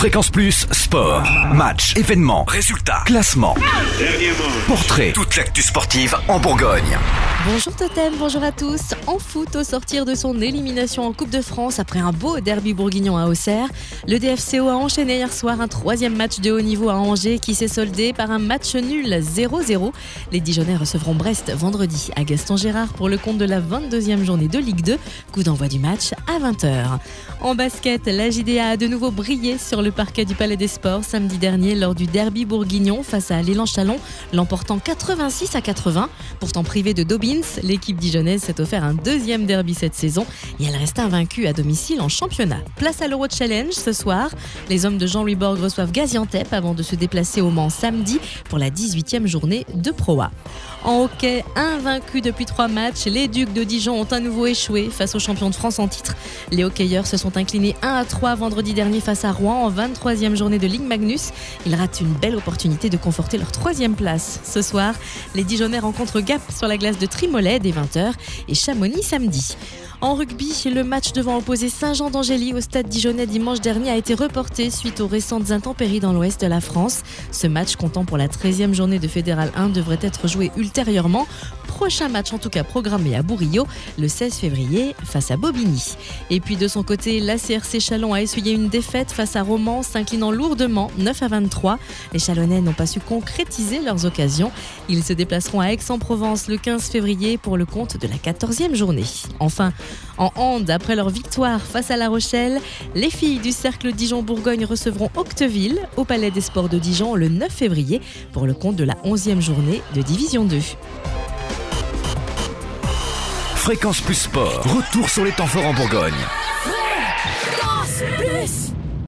Fréquence Plus, sport, match, événements, résultats, classement, portrait, toute l'actu sportive en Bourgogne. Bonjour Totem, bonjour à tous. En foot, au sortir de son élimination en Coupe de France après un beau derby bourguignon à Auxerre, le DFCO a enchaîné hier soir un troisième match de haut niveau à Angers qui s'est soldé par un match nul 0-0. Les Dijonais recevront Brest vendredi à Gaston Gérard pour le compte de la 22e journée de Ligue 2. Coup d'envoi du match à 20h. En basket, la JDA a de nouveau brillé sur le parquet du Palais des Sports samedi dernier lors du derby bourguignon face à l'élan Chalon, l'emportant 86 à 80. Pourtant privée de L'équipe dijonnaise s'est offert un deuxième derby cette saison et elle reste invaincue à domicile en championnat. Place à l'Euro Challenge ce soir. Les hommes de Jean-Louis Borg reçoivent Gaziantep avant de se déplacer au Mans samedi pour la 18e journée de Pro A. En hockey, invaincus depuis trois matchs, les Ducs de Dijon ont à nouveau échoué face aux champions de France en titre. Les hockeyeurs se sont inclinés 1 à 3 vendredi dernier face à Rouen en 23e journée de Ligue Magnus. Ils ratent une belle opportunité de conforter leur troisième place. Ce soir, les Dijonais rencontrent Gap sur la glace de Trimolet dès 20h et Chamonix samedi. En rugby, le match devant opposer Saint-Jean d'Angély au stade dijonnais dimanche dernier a été reporté suite aux récentes intempéries dans l'ouest de la France. Ce match, comptant pour la 13e journée de Fédéral 1, devrait être joué ultérieurement. Prochain match en tout cas programmé à Bourillot le 16 février face à Bobigny. Et puis de son côté, la CRC Chalon a essuyé une défaite face à Romans, s'inclinant lourdement 9 à 23. Les Chalonnais n'ont pas su concrétiser leurs occasions. Ils se déplaceront à Aix-en-Provence le 15 février pour le compte de la 14e journée. Enfin, en hand, après leur victoire face à La Rochelle, les filles du Cercle Dijon-Bourgogne recevront Octeville au Palais des Sports de Dijon le 9 février pour le compte de la 11e journée de Division 2. Fréquence plus sport. Retour sur les temps forts en Bourgogne. Fréquence plus